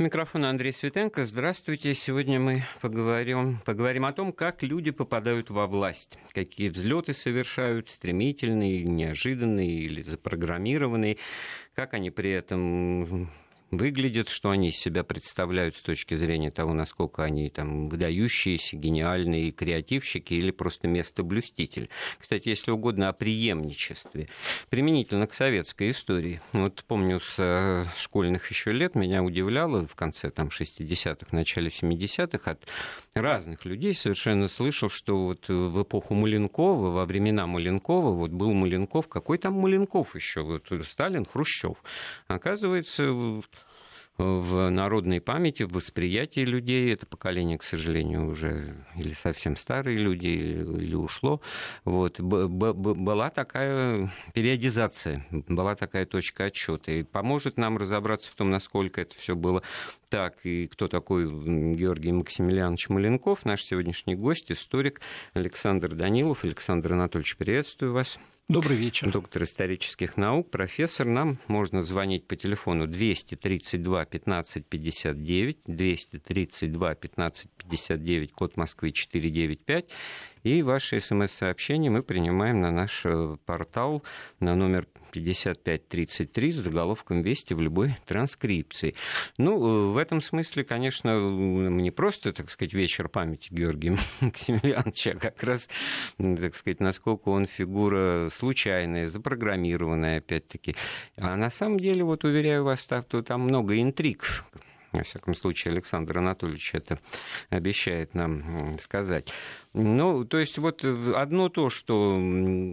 Микрофон Андрей Светенко. Здравствуйте. Сегодня мы поговорим, поговорим о том, как люди попадают во власть, какие взлеты совершают, стремительные, неожиданные или запрограммированные, как они при этом выглядят, что они из себя представляют с точки зрения того, насколько они там выдающиеся, гениальные креативщики или просто местоблюститель. Кстати, если угодно, о преемничестве. Применительно к советской истории. Вот помню, с э, школьных еще лет меня удивляло в конце там, 60-х, начале 70-х от разных людей совершенно слышал, что вот в эпоху Маленкова, во времена Маленкова, вот был Маленков, какой там Маленков еще, вот Сталин, Хрущев. Оказывается, в народной памяти, в восприятии людей. Это поколение, к сожалению, уже или совсем старые люди, или, ушло. Вот. Была такая периодизация, была такая точка отчета. И поможет нам разобраться в том, насколько это все было так, и кто такой Георгий Максимилианович Маленков, наш сегодняшний гость, историк Александр Данилов. Александр Анатольевич, приветствую вас. Добрый вечер. Доктор исторических наук, профессор. Нам можно звонить по телефону 232 15 59, 232 15 59, код Москвы 495. И ваши смс-сообщения мы принимаем на наш э, портал на номер 5533 с заголовком «Вести» в любой транскрипции. Ну, э, в этом смысле, конечно, не просто, так сказать, вечер памяти Георгия Максимилиановича, а как раз, так сказать, насколько он фигура случайная, запрограммированная, опять-таки. А на самом деле, вот уверяю вас, там много интриг, во всяком случае, Александр Анатольевич это обещает нам сказать. Ну, то есть вот одно то, что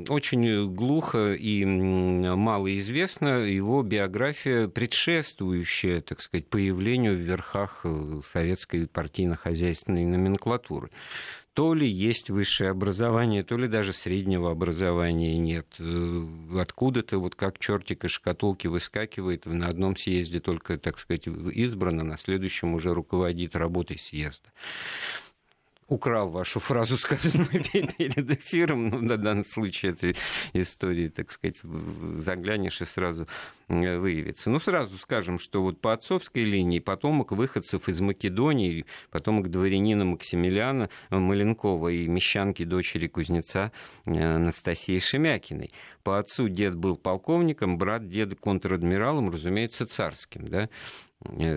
очень глухо и мало известно, его биография, предшествующая, так сказать, появлению в верхах э, советской партийно-хозяйственной номенклатуры то ли есть высшее образование, то ли даже среднего образования нет. Э, откуда-то вот как чертик из шкатулки выскакивает, на одном съезде только, так сказать, избрано, на следующем уже руководит работой съезда украл вашу фразу, сказанную перед эфиром, ну, на данном случае этой истории, так сказать, заглянешь и сразу э, выявится. Ну, сразу скажем, что вот по отцовской линии потомок выходцев из Македонии, потомок дворянина Максимилиана Маленкова и мещанки дочери кузнеца э, Анастасии Шемякиной. По отцу дед был полковником, брат деда контр-адмиралом, разумеется, царским, да, Э,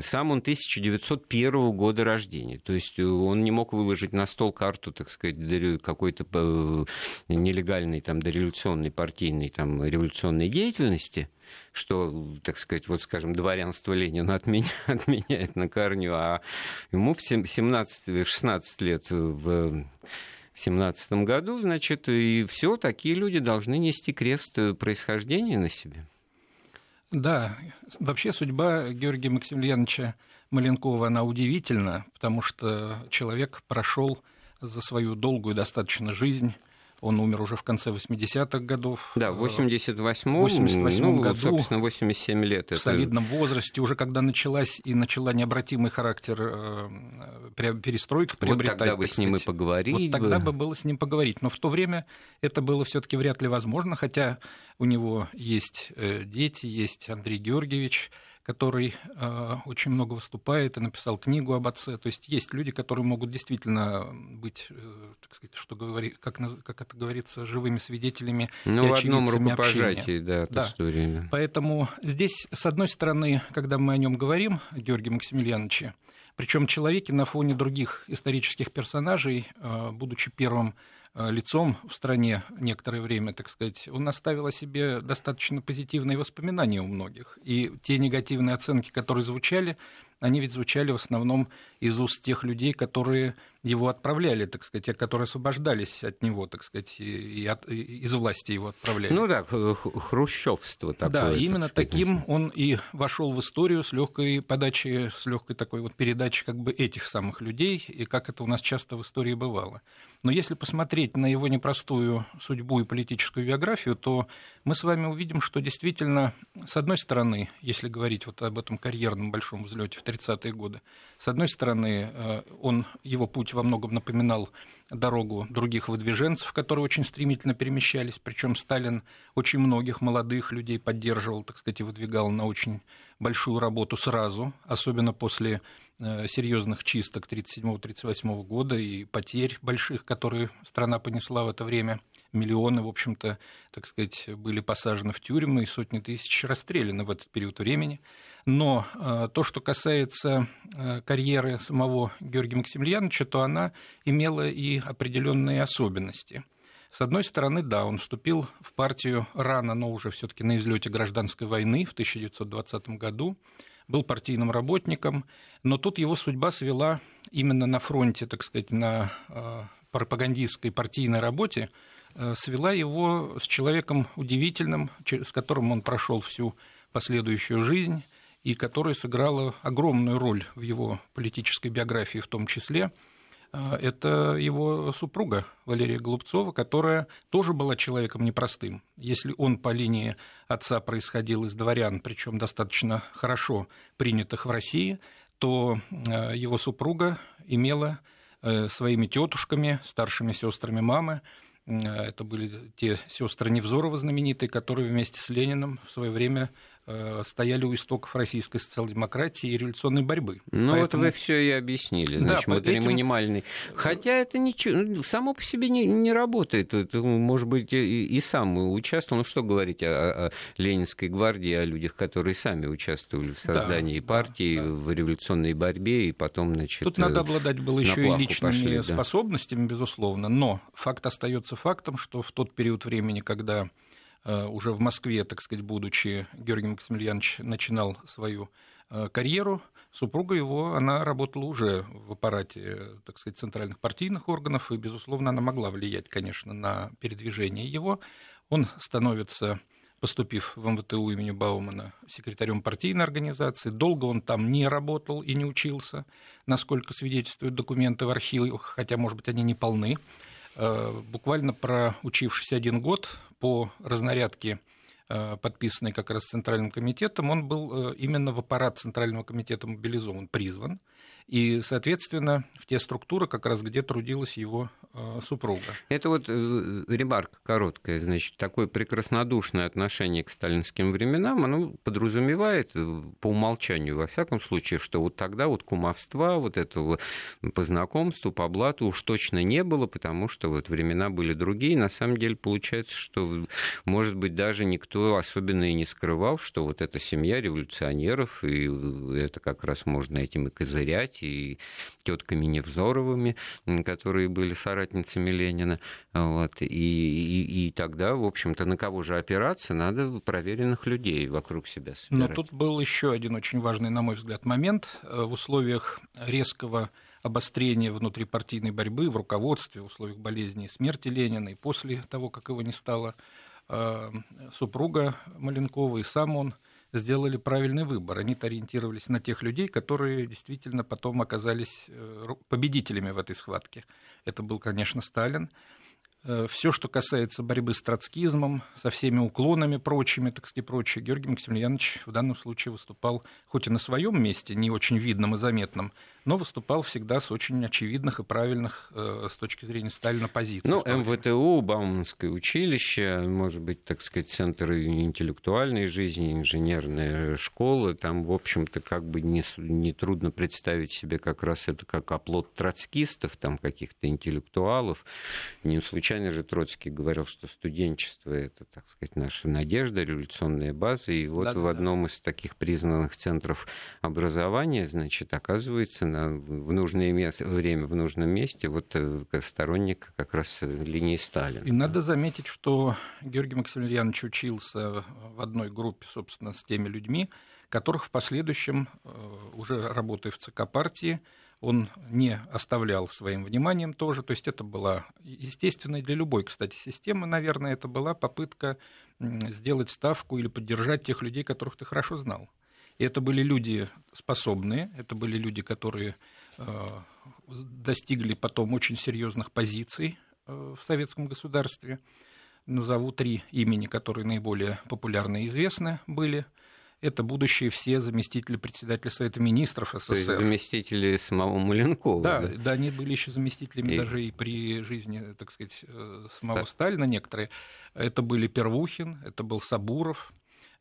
сам он 1901 года рождения. То есть э, он не мог выложить на стол карту, так сказать, какой-то э, нелегальной, там, дореволюционной, партийной, там, революционной деятельности, что, так сказать, вот, скажем, дворянство Ленина отменяет, отменяет на корню, а ему в 17-16 лет в 17 году, значит, и все, такие люди должны нести крест происхождения на себе. Да, вообще судьба Георгия Максимiliaновича Маленкова, она удивительна, потому что человек прошел за свою долгую достаточно жизнь он умер уже в конце 80-х годов. Да, в 88-м, 88 ну, году, собственно, 87 лет. В это... солидном возрасте, уже когда началась и начала необратимый характер э, перестройка приобретать. Вот тогда бы с ним и поговорить. Вот тогда бы было с ним поговорить. Но в то время это было все таки вряд ли возможно, хотя у него есть э, дети, есть Андрей Георгиевич, который э, очень много выступает и написал книгу об отце. То есть есть люди, которые могут действительно быть, э, так сказать, что говори, как, как это говорится, живыми свидетелями. Ну, и в одном рукопожатии, да, да. истории. Поэтому здесь, с одной стороны, когда мы о нем говорим, Георгий Максимiliaновиче, причем человеке на фоне других исторических персонажей, э, будучи первым лицом в стране некоторое время, так сказать, он оставил о себе достаточно позитивные воспоминания у многих. И те негативные оценки, которые звучали, они ведь звучали в основном из уст тех людей, которые его отправляли, так сказать, которые освобождались от него, так сказать, и от, и из власти его отправляли. Ну да, хрущевство такое. Да, именно так таким он и вошел в историю с легкой подачей, с легкой такой вот передачей как бы этих самых людей, и как это у нас часто в истории бывало. Но если посмотреть на его непростую судьбу и политическую биографию, то мы с вами увидим, что действительно, с одной стороны, если говорить вот об этом карьерном большом взлете в 30-е годы. С одной стороны, э, он, его путь во многом напоминал дорогу других выдвиженцев, которые очень стремительно перемещались, причем Сталин очень многих молодых людей поддерживал, так сказать, и выдвигал на очень большую работу сразу, особенно после э, серьезных чисток 1937-1938 года и потерь больших, которые страна понесла в это время. Миллионы, в общем-то, так сказать, были посажены в тюрьмы и сотни тысяч расстреляны в этот период времени. Но э, то, что касается э, карьеры самого Георгия Максимiliaновича, то она имела и определенные особенности. С одной стороны, да, он вступил в партию рано, но уже все-таки на излете гражданской войны в 1920 году, был партийным работником, но тут его судьба свела именно на фронте, так сказать, на э, пропагандистской партийной работе, свела его с человеком удивительным, с которым он прошел всю последующую жизнь и которая сыграла огромную роль в его политической биографии в том числе. А, это его супруга Валерия Голубцова, которая тоже была человеком непростым. Если он по линии отца происходил из дворян, причем достаточно хорошо принятых в России, то а, его супруга имела э, своими тетушками, старшими сестрами мамы, это были те сестры Невзорова знаменитые, которые вместе с Лениным в свое время Э, стояли у истоков российской социал-демократии и революционной борьбы. Ну Поэтому... вот вы все и объяснили. Значит, да, матримонимальный. Этим... Хотя это ничего, ну, само по себе не, не работает. Это, может быть, и, и сам участвовал. Ну что говорить о, о Ленинской гвардии, о людях, которые сами участвовали в создании да, партии, да, да. в революционной борьбе и потом, значит, Тут надо обладать было еще и личными пошли, способностями, да. безусловно. Но факт остается фактом, что в тот период времени, когда Э, уже в Москве, так сказать, будучи, Георгий Максимiliaнович начинал свою э, карьеру. Супруга его, она работала уже в аппарате, так сказать, центральных партийных органов, и, безусловно, она могла влиять, конечно, на передвижение его. Он становится, поступив в МВТУ имени Баумана, секретарем партийной организации. Долго он там не работал и не учился, насколько свидетельствуют документы в архивах, хотя, может быть, они не полны. Э, буквально проучившись один год по разнарядке э, подписанный как раз Центральным комитетом, он был э, именно в аппарат Центрального комитета мобилизован, призван и, соответственно, в те структуры, как раз где трудилась его э, супруга. Это вот э, ремарка короткая, значит, такое прекраснодушное отношение к сталинским временам, оно подразумевает э, по умолчанию, во всяком случае, что вот тогда вот кумовства, вот этого по знакомству, по блату уж точно не было, потому что вот времена были другие. На самом деле получается, что, может быть, даже никто особенно и не скрывал, что вот эта семья революционеров, и это как раз можно этим и козырять, и тетками Невзоровыми, которые были соратницами Ленина. Вот. И, и, и тогда, в общем-то, на кого же опираться? Надо проверенных людей вокруг себя собирать. Но тут был еще один очень важный, на мой взгляд, момент. Э, в условиях резкого обострения внутрипартийной борьбы в руководстве, в условиях болезни и смерти Ленина, и после того, как его не стало, э, супруга Маленкова и сам он – сделали правильный выбор. Они ориентировались на тех людей, которые действительно потом оказались э, победителями в этой схватке. Это был, конечно, Сталин. Э, Все, что касается борьбы с троцкизмом, со всеми уклонами прочими, так сказать, прочее, Георгий Максимiliaнович в данном случае выступал хоть и на своем месте, не очень видном и заметном, но выступал всегда с очень очевидных и правильных э, с точки зрения Сталина позиций. Ну, МВТУ, Бауманское училище, может быть, так сказать, центр интеллектуальной жизни, инженерная школа, там, в общем-то, как бы не, не трудно представить себе как раз это как оплот троцкистов, там, каких-то интеллектуалов. Не случайно же Троцкий говорил, что студенчество — это, так сказать, наша надежда, революционная база, и вот да, в одном да. из таких признанных центров образования, значит, оказывается, в нужное место, время в нужном месте вот э, сторонник как раз линии Сталина. И надо заметить, что Георгий Максимiliaнович учился в одной группе, собственно, с теми людьми, которых в последующем, э, уже работая в ЦК партии, он не оставлял своим вниманием тоже. То есть это была естественной для любой, кстати, системы, наверное, это была попытка сделать ставку или поддержать тех людей, которых ты хорошо знал. Это были люди способные, это были люди, которые э, достигли потом очень серьезных позиций э, в советском государстве. Назову три имени, которые наиболее популярны и известны были. это будущие все заместители председателя Совета Министров СССР. То есть заместители самого Маленкова. Да, да, да они были еще заместителями и... даже и при жизни, так сказать, э, самого Ста... Сталина некоторые. Это были Первухин, это был Сабуров,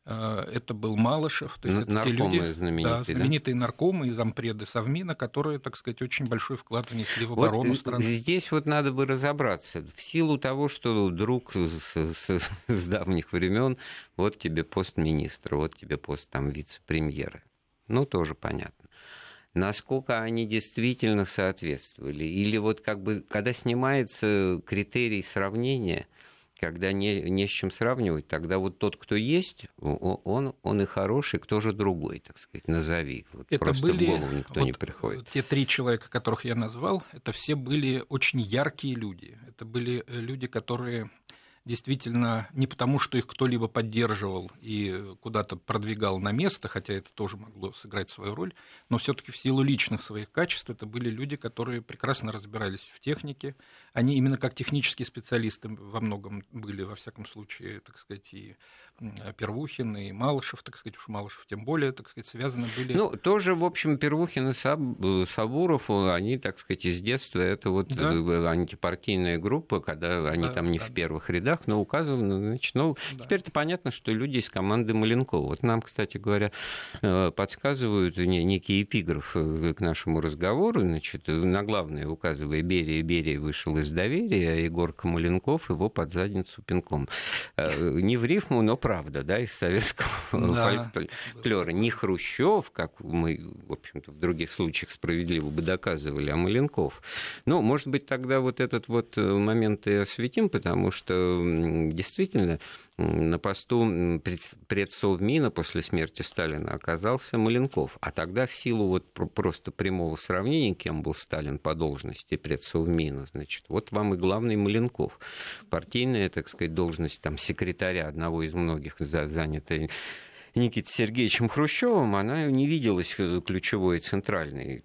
это был Малышев, то есть это те люди, знаменитые, да, знаменитые да? наркомы и зампреды Совмина, которые, так сказать, очень большой вклад внесли в оборону вот страны. Здесь вот надо бы разобраться. В силу того, что друг с, с, с давних времен, вот тебе пост министра, вот тебе пост там вице-премьера. Ну, тоже понятно насколько они действительно соответствовали. Или вот как бы, когда снимается критерий сравнения – когда не, не с чем сравнивать, тогда вот тот, кто есть, он, он и хороший, кто же другой, так сказать, назови. Вот это просто были, в голову никто вот не приходит. Те три человека, которых я назвал, это все были очень яркие люди. Это были э, люди, которые действительно не потому, что их кто-либо поддерживал и куда-то продвигал на место, хотя это тоже могло сыграть свою роль, но все-таки в силу личных своих качеств это были люди, которые прекрасно разбирались в технике. Они именно как технические специалисты во многом были, во всяком случае, так сказать, и Первухин, и Малышев, так сказать, уж Малышев тем более, так сказать, связаны были. Ну, тоже, в общем, Первухин и Саб... Сабуров, они, так сказать, из детства, это вот да. Э, антипартийная группа, когда они да, там не да, в первых рядах, но указаны, значит, ну, да. теперь-то понятно, что люди из команды Маленкова. Вот нам, кстати говоря, э, подсказывают некий эпиграф э, к нашему разговору, значит, на главное указывая Берия, Берия вышел из доверия, а Егорка Маленков его под задницу пинком. Не в рифму, но правда, да, из советского да. фольклора. Не Хрущев, как мы, в общем-то, в других случаях справедливо бы доказывали, а Маленков. Ну, может быть, тогда вот этот вот момент и осветим, потому что действительно на посту предсовмина после смерти Сталина оказался Маленков. А тогда в силу вот просто прямого сравнения, кем был Сталин по должности предсовмина, значит, вот вам и главный Маленков. Партийная, так сказать, должность там, секретаря одного из многих занятая Никитой Сергеевичем Хрущевым, она не виделась э, ключевой и центральной.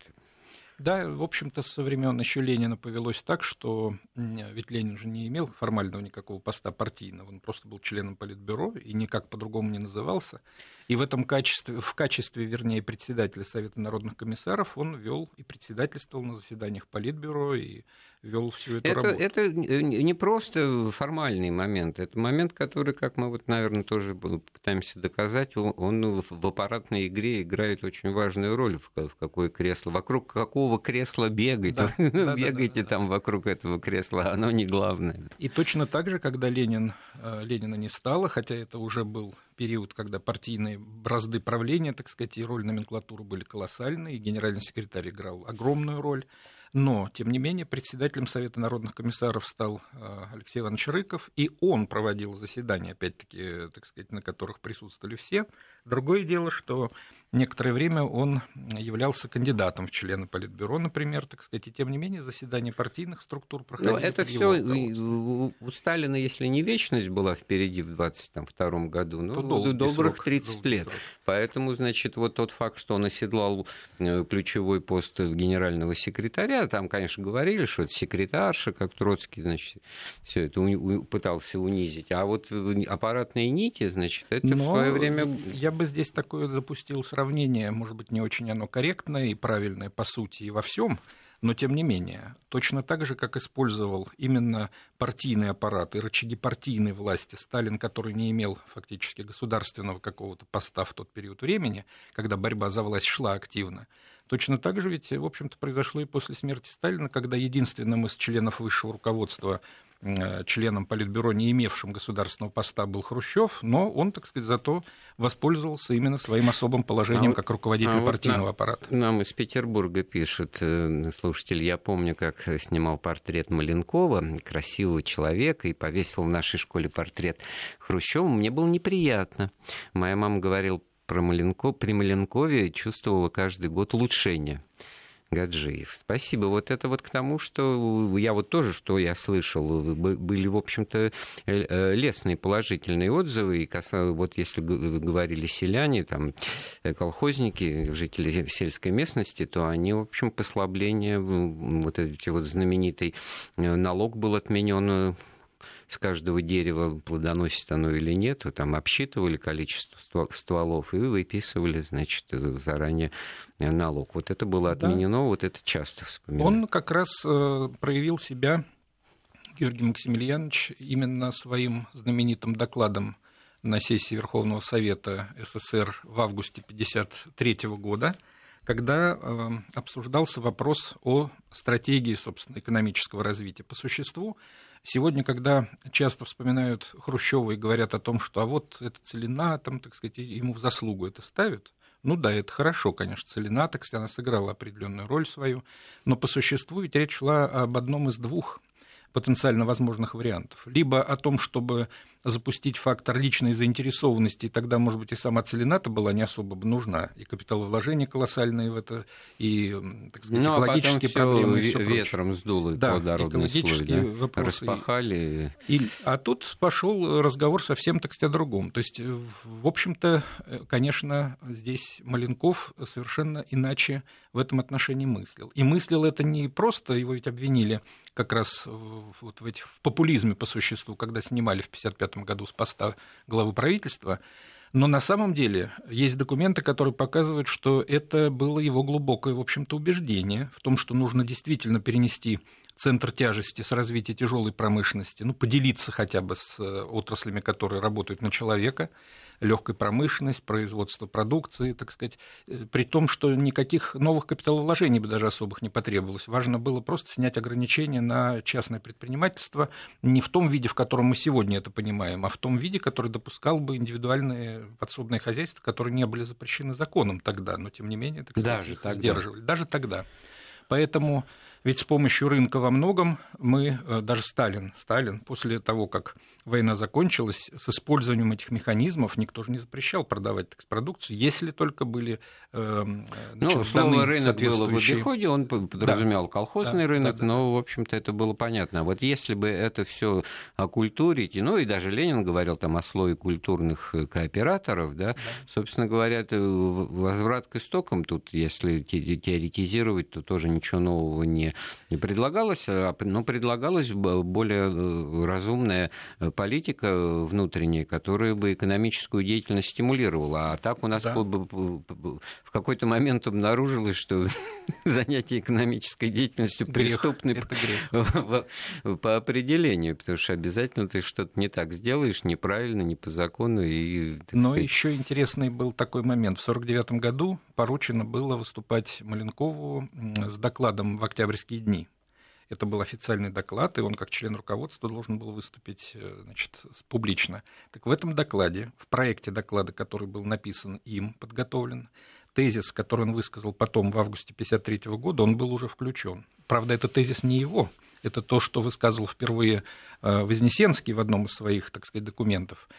Да, в общем-то, со времен еще Ленина повелось так, что ведь Ленин же не имел формального никакого поста партийного, он просто был членом Политбюро и никак по-другому не назывался. И в этом качестве, в качестве, вернее, председателя Совета народных комиссаров он вел и председательствовал на заседаниях Политбюро и вел всю эту это, работу. Это не просто формальный момент, это момент, который, как мы вот, наверное, тоже пытаемся доказать, он в аппаратной игре играет очень важную роль, в какое кресло, вокруг какого кресла бегать, да, бегайте да, да, там да. вокруг этого кресла, оно не главное. И точно так же, когда Ленин, э, Ленина не стало, хотя это уже был период, когда партийные бразды правления, так сказать, и роль номенклатуры были колоссальные, и генеральный секретарь играл огромную роль. Но, тем не менее, председателем Совета народных комиссаров стал э, Алексей Иванович Рыков, и он проводил заседания, опять-таки, так сказать, на которых присутствовали все. Другое дело, что некоторое время он являлся кандидатом в члены Политбюро, например, так сказать, и тем не менее заседания партийных структур проходили. Но это все у Сталина, если не вечность была впереди в 22 году, ну, долгий добрых срок, 30 лет. Срок. Поэтому, значит, вот тот факт, что он оседлал э, ключевой пост генерального секретаря, там, конечно, говорили, что это секретарша, как Троцкий, значит, все это пытался унизить. А вот аппаратные нити, значит, это Но в свое время... Я бы здесь такое допустил сравнение. Может быть, не очень оно корректное и правильное по сути и во всем, но тем не менее, точно так же, как использовал именно партийный аппарат и рычаги партийной власти Сталин, который не имел фактически государственного какого-то поста в тот период времени, когда борьба за власть шла активно, точно так же ведь, в общем-то, произошло и после смерти Сталина, когда единственным из членов высшего руководства членом Политбюро, не имевшим государственного поста, был Хрущев, но он, так сказать, зато воспользовался именно своим особым положением а как руководитель а партийного вот аппарата. Нам из Петербурга пишет э, слушатель, я помню, как снимал портрет Маленкова, красивого человека, и повесил в нашей школе портрет Хрущева. Мне было неприятно. Моя мама говорила про Маленкова, при Маленкове чувствовала каждый год улучшение. Гаджиев. Спасибо. Вот это вот к тому, что я вот тоже, что я слышал, были, в общем-то, э, э, лестные положительные отзывы. И вот если говорили селяне, там, э, колхозники, жители сельской местности, то они, в общем, послабление, вот эти вот знаменитый налог был отменен с каждого дерева, плодоносит оно или нет, там обсчитывали количество стволов и выписывали, значит, заранее налог. Вот это было отменено, да. вот это часто вспоминаю. Он как раз э, проявил себя, Георгий Максимiliaнович, именно своим знаменитым докладом на сессии Верховного Совета СССР в августе 1953 года, когда э, обсуждался вопрос о стратегии, собственно, экономического развития. По существу, сегодня, когда часто вспоминают Хрущева и говорят о том, что а вот эта целина, там, так сказать, ему в заслугу это ставят, ну да, это хорошо, конечно, целина, так сказать, она сыграла определенную роль свою, но по существу ведь речь шла об одном из двух потенциально возможных вариантов. Либо о том, чтобы запустить фактор личной заинтересованности, и тогда, может быть, и сама целина-то была не особо бы нужна, и капиталовложения колоссальные в это, и, так сказать, ну, а экологические а проблемы. И ветром прочее. сдуло да, экологические слой, да? вопросы. Распахали. И, а тут пошел разговор совсем, так сказать, о другом. То есть, в общем-то, конечно, здесь Маленков совершенно иначе в этом отношении мыслил. И мыслил это не просто, его ведь обвинили как раз вот в, этих, в популизме по существу, когда снимали в 1955 году с поста главы правительства. Но на самом деле есть документы, которые показывают, что это было его глубокое, в общем-то, убеждение в том, что нужно действительно перенести центр тяжести с развития тяжелой промышленности, ну, поделиться хотя бы с э, отраслями, которые работают на человека, легкой промышленность, производство продукции, так сказать, э, при том, что никаких новых капиталовложений бы даже особых не потребовалось. Важно было просто снять ограничения на частное предпринимательство не в том виде, в котором мы сегодня это понимаем, а в том виде, который допускал бы индивидуальные подсобные хозяйства, которые не были запрещены законом тогда, но тем не менее, так сказать, даже тогда. сдерживали. Даже тогда. Поэтому ведь с помощью рынка во многом мы, э, даже Сталин, Сталин после того, как война закончилась, с использованием этих механизмов никто же не запрещал продавать продукцию, если только были э, значит, Ну, слово «рынок» было в обиходе, он подразумевал да. колхозный да, рынок, да, да, но, в общем-то, это было понятно. Вот если бы это все окультурить, ну и даже Ленин говорил там о слое культурных э, кооператоров, да, да. собственно говоря, возврат к истокам тут, если теоретизировать, то тоже ничего нового не, не предлагалось, а, но предлагалась более э, разумная политика внутренняя, которая бы экономическую деятельность стимулировала. А так у нас да. в какой-то момент обнаружилось, что занятие экономической деятельностью преступны по определению, потому что обязательно ты что-то не так сделаешь, неправильно, не по закону. И, Но сказать... еще интересный был такой момент. В 1949 году поручено было выступать Маленкову с докладом в октябрьские дни. Это был официальный доклад, и он как член руководства должен был выступить э, значит, публично. Так в этом докладе, в проекте доклада, который был написан им, подготовлен, тезис, который он высказал потом в августе 1953 года, он был уже включен. Правда, это тезис не его, это то, что высказывал впервые э, Вознесенский в одном из своих, так сказать, документов.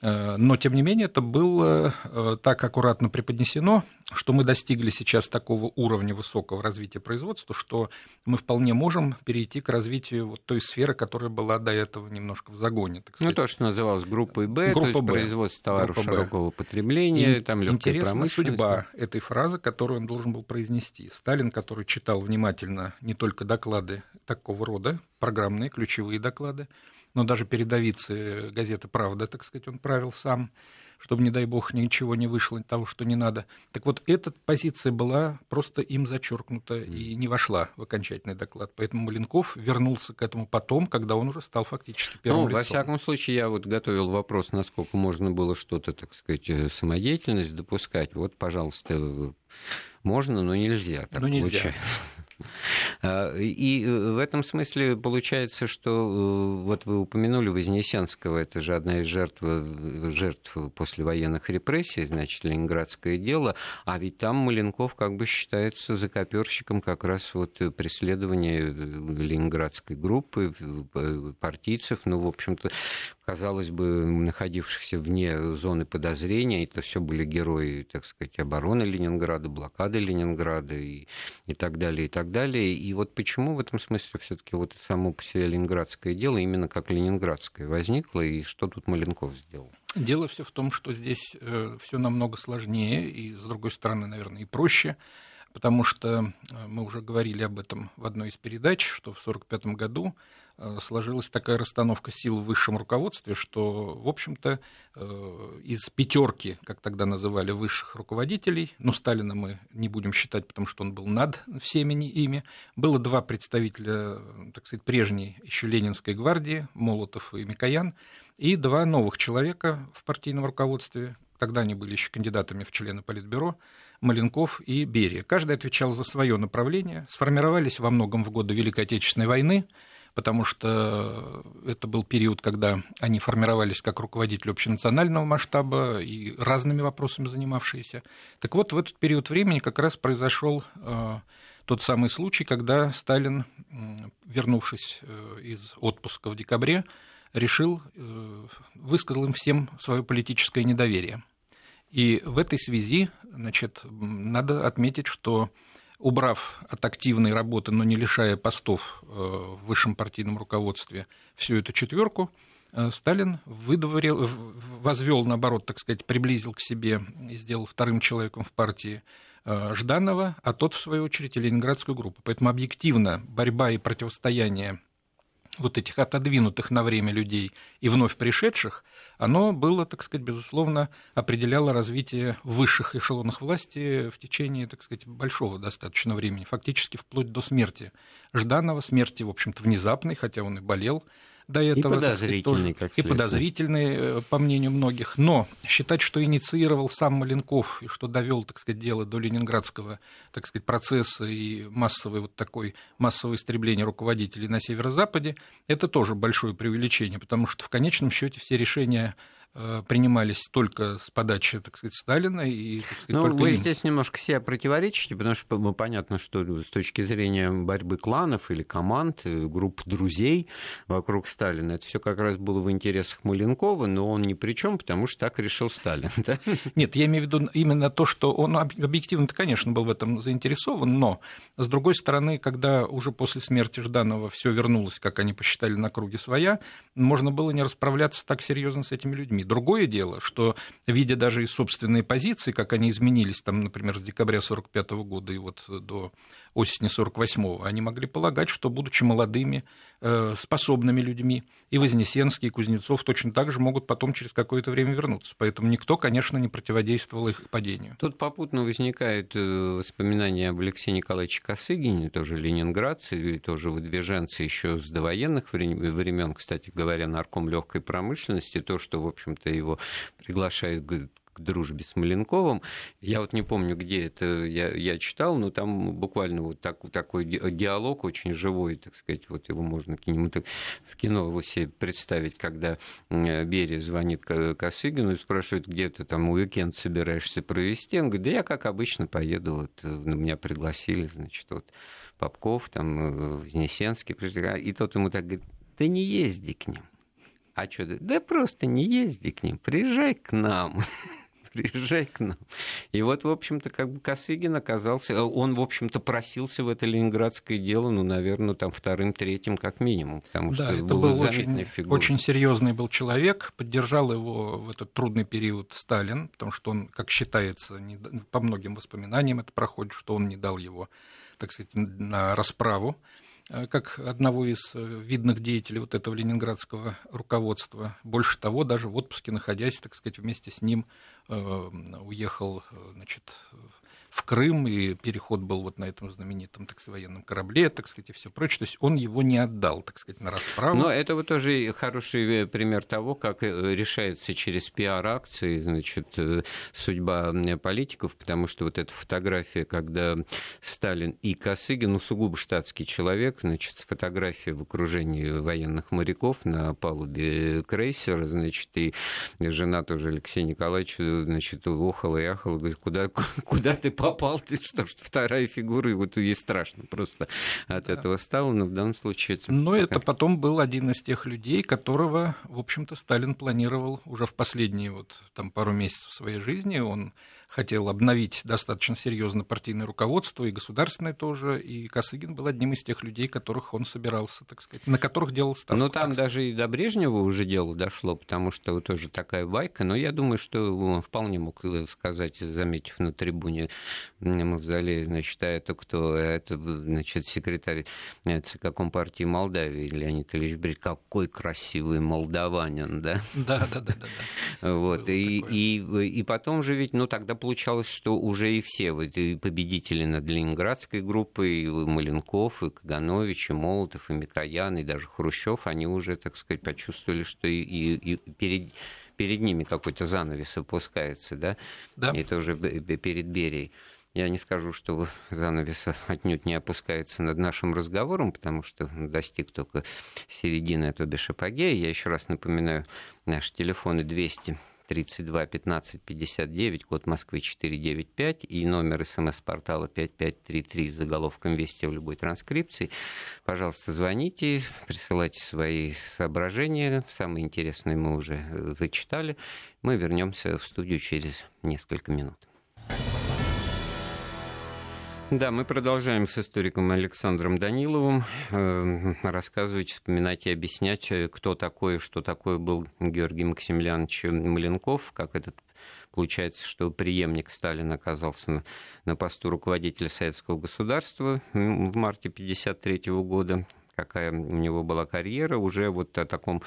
Э, но, тем не менее, это было э, так аккуратно преподнесено, что мы достигли сейчас такого уровня высокого развития производства, что мы вполне можем перейти к развитию вот той сферы, которая была до этого немножко в загоне. Так сказать. Ну, то, что называлось группой Б, Группа то есть Б. производство товаров Группа широкого Б. потребления, И там Интересна судьба этой фразы, которую он должен был произнести. Сталин, который читал внимательно не только доклады такого рода, программные, ключевые доклады, но даже передовицы газеты «Правда», так сказать, он правил сам, чтобы, не дай бог, ничего не вышло того, что не надо. Так вот, эта позиция была просто им зачеркнута и не вошла в окончательный доклад. Поэтому Маленков вернулся к этому потом, когда он уже стал фактически первым ну, лицом. Во всяком случае, я вот готовил вопрос, насколько можно было что-то, так сказать, э, самодеятельность допускать. Вот, пожалуйста, можно, но нельзя. Так но нельзя. Получается. А, и э, в этом смысле получается, что э, вот вы упомянули Вознесенского, это же одна из жертв, э, жертв послевоенных репрессий, значит, Ленинградское дело, а ведь там Маленков как бы считается закоперщиком как раз вот преследования ленинградской группы, партийцев, ну, в общем-то, казалось бы, находившихся вне зоны подозрения, это все были герои, так сказать, обороны Ленинграда, блокады Ленинграда и, и так далее, и так далее. И вот почему в этом смысле все-таки вот само по себе ленинградское дело именно как ленинградское возникло, и что тут Маленков сделал? Дело все в том, что здесь э, все намного сложнее, и, с другой стороны, наверное, и проще потому что мы уже говорили об этом в одной из передач, что в 1945 году Э, сложилась такая расстановка сил в высшем руководстве, что, в общем-то, э, из пятерки, как тогда называли, высших руководителей, но Сталина мы не будем считать, потому что он был над всеми ими, было два представителя, так сказать, прежней еще Ленинской гвардии, Молотов и Микоян, и два новых человека в партийном руководстве, тогда они были еще кандидатами в члены Политбюро, Маленков и Берия. Каждый отвечал за свое направление, сформировались во многом в годы Великой Отечественной войны, потому что это был период, когда они формировались как руководители общенационального масштаба и разными вопросами занимавшиеся. Так вот, в этот период времени как раз произошел э, тот самый случай, когда Сталин, вернувшись э, из отпуска в декабре, решил, э, высказал им всем свое политическое недоверие. И в этой связи значит, надо отметить, что убрав от активной работы, но не лишая постов э, в высшем партийном руководстве всю эту четверку, э, Сталин выдворил, возвел, наоборот, так сказать, приблизил к себе и сделал вторым человеком в партии э, Жданова, а тот, в свою очередь, и Ленинградскую группу. Поэтому объективно борьба и противостояние вот этих отодвинутых на время людей и вновь пришедших, оно было, так сказать, безусловно, определяло развитие высших эшелонах власти в течение, так сказать, большого достаточно времени, фактически вплоть до смерти Жданова, смерти, в общем-то, внезапной, хотя он и болел, до этого. И подозрительный, сказать, тоже, как И подозрительный, э, по мнению многих. Но считать, что инициировал сам Маленков и что довел, так сказать, дело до ленинградского, так сказать, процесса и массовой вот такой массовое истребление руководителей на северо-западе, это тоже большое преувеличение, потому что в конечном счете все решения принимались только с подачи, так сказать, Сталина и, так сказать, ну, вы им. здесь немножко себя противоречите, потому что ну, понятно, что с точки зрения борьбы кланов или команд, э, групп друзей вокруг Сталина, это все как раз было в интересах Маленкова, но он ни при чем, потому что так решил Сталин. Да? Нет, я имею в виду именно то, что он объективно-то, конечно, был в этом заинтересован, но, с другой стороны, когда уже после смерти Жданова все вернулось, как они посчитали, на круге своя, можно было не расправляться так серьезно с этими людьми. Другое дело, что, видя даже из собственной позиции, как они изменились, там, например, с декабря 1945 года и вот до осени 48-го, они могли полагать, что, будучи молодыми, э, способными людьми, и Вознесенский, и Кузнецов точно так же могут потом через какое-то время вернуться. Поэтому никто, конечно, не противодействовал их падению. Тут попутно возникают э, воспоминания об Алексее Николаевиче Косыгине, тоже ленинградцы, тоже выдвиженцы еще с довоенных времен, кстати говоря, нарком легкой промышленности, то, что, в общем-то, его приглашают к дружбе с Маленковым. Я вот не помню, где это я, я читал, но там буквально вот так, такой диалог очень живой, так сказать, вот его можно кинематог... в кино его себе представить, когда Берия звонит Косыгину и спрашивает, где ты там уикенд собираешься провести. Он говорит, да я, как обычно, поеду, вот меня пригласили, значит, вот Попков, там, э, Вознесенский, и тот ему так говорит, ты не езди к ним. А что ты? Да просто не езди к ним, приезжай к нам. Приезжай к нам. И вот, в общем-то, как бы Косыгин оказался, он, в общем-то, просился в это ленинградское дело, ну, наверное, там вторым, третьим как минимум, потому да, что это был очень, фигура. очень серьезный был человек, поддержал его в этот трудный период Сталин, потому что он, как считается, не, по многим воспоминаниям это проходит, что он не дал его, так сказать, на расправу. Э, как одного из э, видных деятелей вот этого ленинградского руководства. Больше того, даже в отпуске находясь, так сказать, вместе с ним э, уехал значит, в Крым, и переход был вот на этом знаменитом, так сказать, военном корабле, так сказать, и все прочее. То есть он его не отдал, так сказать, на расправу. Но это вот тоже хороший э, пример того, как э, решается через пиар-акции, значит, э, судьба политиков, потому что вот эта фотография, когда Сталин и Косыгин, ну, сугубо штатский человек, значит, фотография в окружении военных моряков на палубе крейсера, значит, и жена тоже Алексея Николаевича, значит, охала и ахала, говорит, куда, куда ты попал, ты что ж, вторая фигура, и вот ей страшно просто от да. этого стало, но в данном случае... Это но пока... это потом был один из тех людей, которого, в общем-то, Сталин планировал уже в последние вот там пару месяцев своей жизни, он хотел обновить достаточно серьезно партийное руководство, и государственное тоже, и Косыгин был одним из тех людей, которых он собирался, так сказать, на которых делал ставку. Ну, там даже и до Брежнева уже дело дошло, потому что тоже такая байка, но я думаю, что он вполне мог сказать, заметив на трибуне Мавзолея, значит, а это кто? Это, значит, секретарь ЦК Компартии Молдавии Леонид Ильич Бред. Какой красивый молдаванин, да? Да, да, да, да. Вот, и, и, и потом же ведь, ну, тогда получалось, что уже и все вот, и победители над Ленинградской группой, и Маленков, и Каганович, и Молотов, и Микоян, и даже Хрущев, они уже, так сказать, почувствовали, что и, и, и перед перед ними какой-то занавес опускается, да? Да. Это уже перед Берией. Я не скажу, что занавес отнюдь не опускается над нашим разговором, потому что достиг только середины, то бишь апогея. Я еще раз напоминаю, наши телефоны 200 32 15 59, код Москвы 495 и номер смс-портала 5533 с заголовком «Вести» в любой транскрипции. Пожалуйста, звоните, присылайте свои соображения. Самые интересные мы уже э, зачитали. Мы вернемся в студию через несколько минут. Да, мы продолжаем с историком Александром Даниловым э, рассказывать, вспоминать и объяснять, э, кто такой, что такое был Георгий Максимiliaнович Маленков, как этот Получается, что преемник Сталина оказался на, на посту руководителя советского государства в марте 1953 года. Какая у него была карьера, уже вот о таком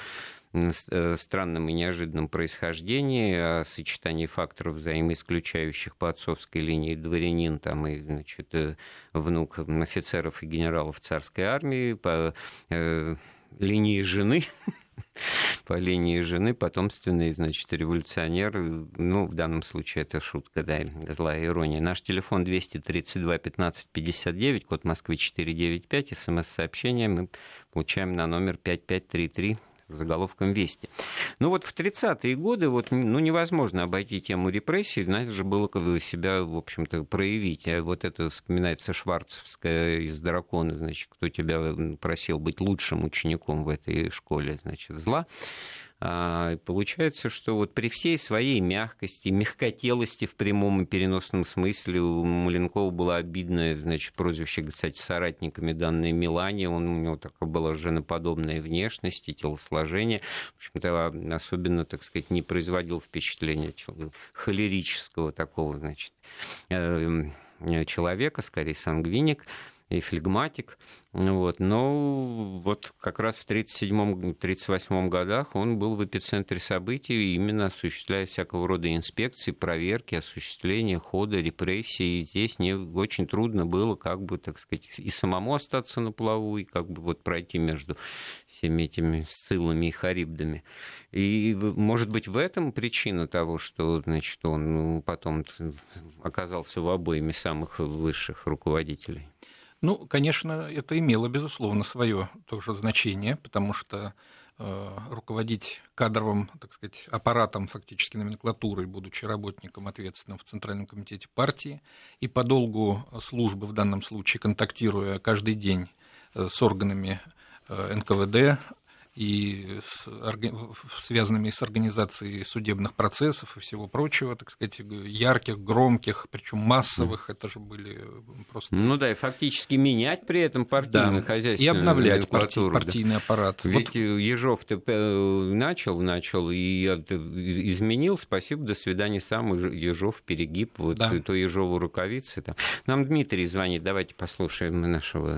Э, странном и неожиданном происхождении, о сочетании факторов взаимоисключающих по отцовской линии дворянин там, и значит, э, внук офицеров и генералов царской армии, по э, линии жены, по линии жены, потомственный, значит, революционер. Ну, в данном случае это шутка, да, злая ирония. Наш телефон 232 15 59, код Москвы 495, смс-сообщение мы получаем на номер 5533 заголовком «Вести». Ну вот в 30-е годы вот, ну, невозможно обойти тему репрессий, надо же было себя, в общем-то, проявить. А вот это вспоминается Шварцевская из «Дракона», значит, кто тебя просил быть лучшим учеником в этой школе, значит, зла. А, получается, что вот при всей своей мягкости, мягкотелости в прямом и переносном смысле у Маленкова была обидная, значит, прозвище, кстати, соратниками данной Милане. Он, у него такая была женоподобная внешность и телосложение. В общем-то, особенно, так сказать, не производил впечатления холерического такого, значит, э, человека, скорее сангвиник и флегматик. Вот. Но вот как раз в 1937-1938 годах он был в эпицентре событий, именно осуществляя всякого рода инспекции, проверки, осуществление хода, репрессий. И здесь не очень трудно было, как бы, так сказать, и самому остаться на плаву, и как бы вот пройти между всеми этими сцилами и харибдами. И, может быть, в этом причина того, что, значит, он ну, потом оказался в обоими самых высших руководителей. Ну, конечно, это имело, безусловно, свое тоже значение, потому что э, руководить кадровым, так сказать, аппаратом фактически номенклатурой, будучи работником, ответственным в Центральном комитете партии, и по долгу службы в данном случае контактируя каждый день э, с органами э, НКВД, и с, связанными с организацией судебных процессов и всего прочего, так сказать, ярких, громких, причем массовых, это же были просто... Ну да, и фактически менять при этом партийное да, хозяйство. И обновлять парти, партийный аппарат. Ведь вот... Ежов-то начал, начал и изменил, спасибо, до свидания, сам Ежов перегиб, вот да. то Ежову рукавицы. Там. Нам Дмитрий звонит, давайте послушаем нашего...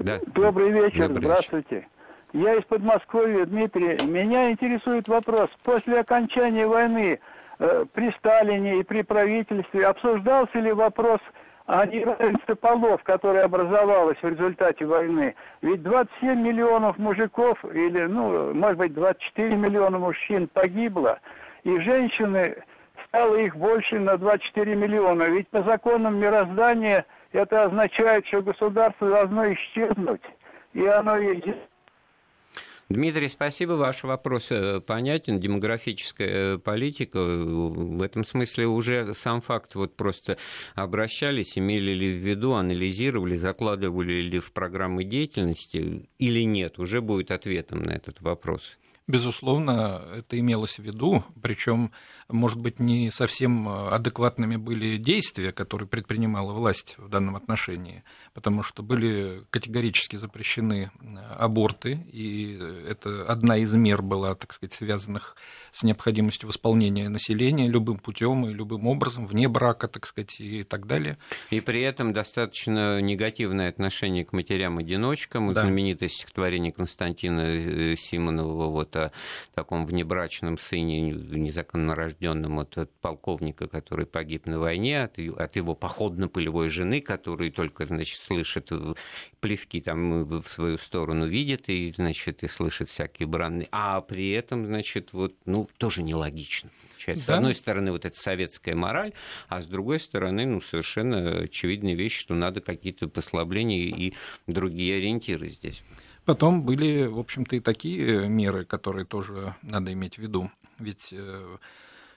Да. Добрый вечер, Добрый здравствуйте. Я из Подмосковья, Дмитрий. Меня интересует вопрос. После окончания войны э, при Сталине и при правительстве обсуждался ли вопрос о неравенстве полов, которое образовалось в результате войны? Ведь 27 миллионов мужиков, или, ну, может быть, 24 миллиона мужчин погибло, и женщины стало их больше на 24 миллиона. Ведь по законам мироздания это означает, что государство должно исчезнуть. И оно Дмитрий, спасибо. Ваш вопрос э, понятен. Демографическая э, политика, э, в этом смысле уже сам факт, вот просто обращались, имели ли в виду, анализировали, закладывали ли в программы деятельности или нет, уже будет ответом на этот вопрос. Безусловно, это имелось в виду, причем, может быть, не совсем адекватными были действия, которые предпринимала власть в данном отношении, потому что были категорически запрещены аборты, и это одна из мер была, так сказать, связанных с необходимостью восполнения населения любым путем и любым образом, вне брака, так сказать, и так далее. И при этом достаточно негативное отношение к матерям-одиночкам. Да. Знаменитое стихотворение Константина э, Симонова вот о таком внебрачном сыне, незаконно рожденном вот от полковника, который погиб на войне, от, от его походно-полевой жены, который только, значит, слышит плевки там в свою сторону видит и, значит, и слышит всякие бранные. А при этом, значит, вот, ну, тоже нелогично получается. Да? С одной стороны, вот эта советская мораль, а с другой стороны, ну, совершенно очевидная вещь, что надо какие-то послабления и другие ориентиры здесь. Потом были, в общем-то, и такие меры, которые тоже надо иметь в виду. Ведь э,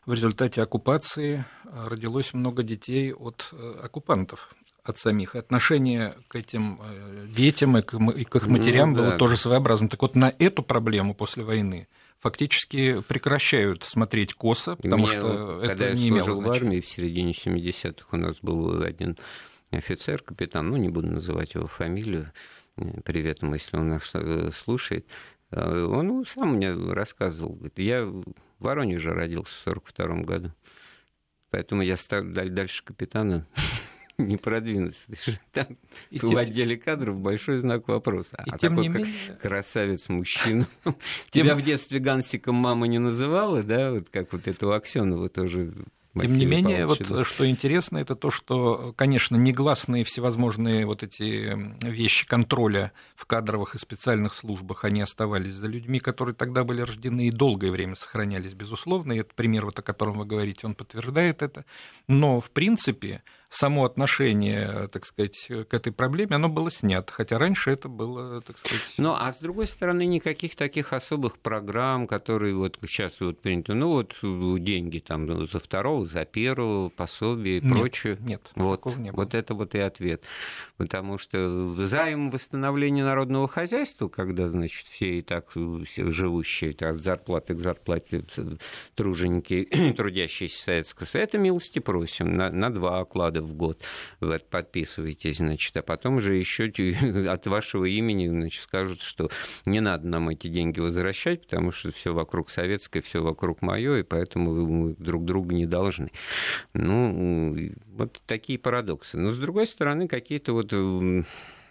в результате оккупации родилось много детей от э, оккупантов от самих. Отношение к этим э, детям и к, их матерям ну, было да. тоже своеобразно. Так вот, на эту проблему после войны фактически прекращают смотреть косо, потому Мне, что когда это не имело значения. в армии в середине 70-х у нас был один офицер, капитан, ну, не буду называть его фамилию, привет ему, если он нас э, слушает, э, он сам мне рассказывал, говорит, я в Воронеже родился в 42 году, поэтому я стал дальше капитана не продвинуть. Там и в тем... отделе кадров большой знак вопроса. И а тем такой, не менее... красавец мужчина. Тебя в детстве Гансиком мама не называла, да, вот как вот эту Аксенова тоже тем не менее, вот что интересно, это то, что, конечно, негласные всевозможные вот эти вещи контроля в кадровых и специальных службах, они оставались за людьми, которые тогда были рождены и долгое время сохранялись, безусловно. И этот пример, вот, о котором вы говорите, он подтверждает это. Но, в принципе, само отношение, так сказать, к этой проблеме, оно было снято, хотя раньше это было, так сказать... Ну, а с другой стороны, никаких таких особых программ, которые вот сейчас вот приняты, ну, вот деньги там за второго, за первого, пособие и нет, прочее. Нет, вот, не было. Вот это вот и ответ. Потому что займ восстановления народного хозяйства, когда, значит, все и так все живущие от зарплаты к зарплате труженики, трудящиеся Советского Союза, это милости просим на, на два оклада в год вы подписываетесь, значит, а потом же еще от вашего имени, значит, скажут, что не надо нам эти деньги возвращать, потому что все вокруг советское, все вокруг мое, и поэтому мы друг друга не должны. Ну, вот такие парадоксы. Но, с другой стороны, какие-то вот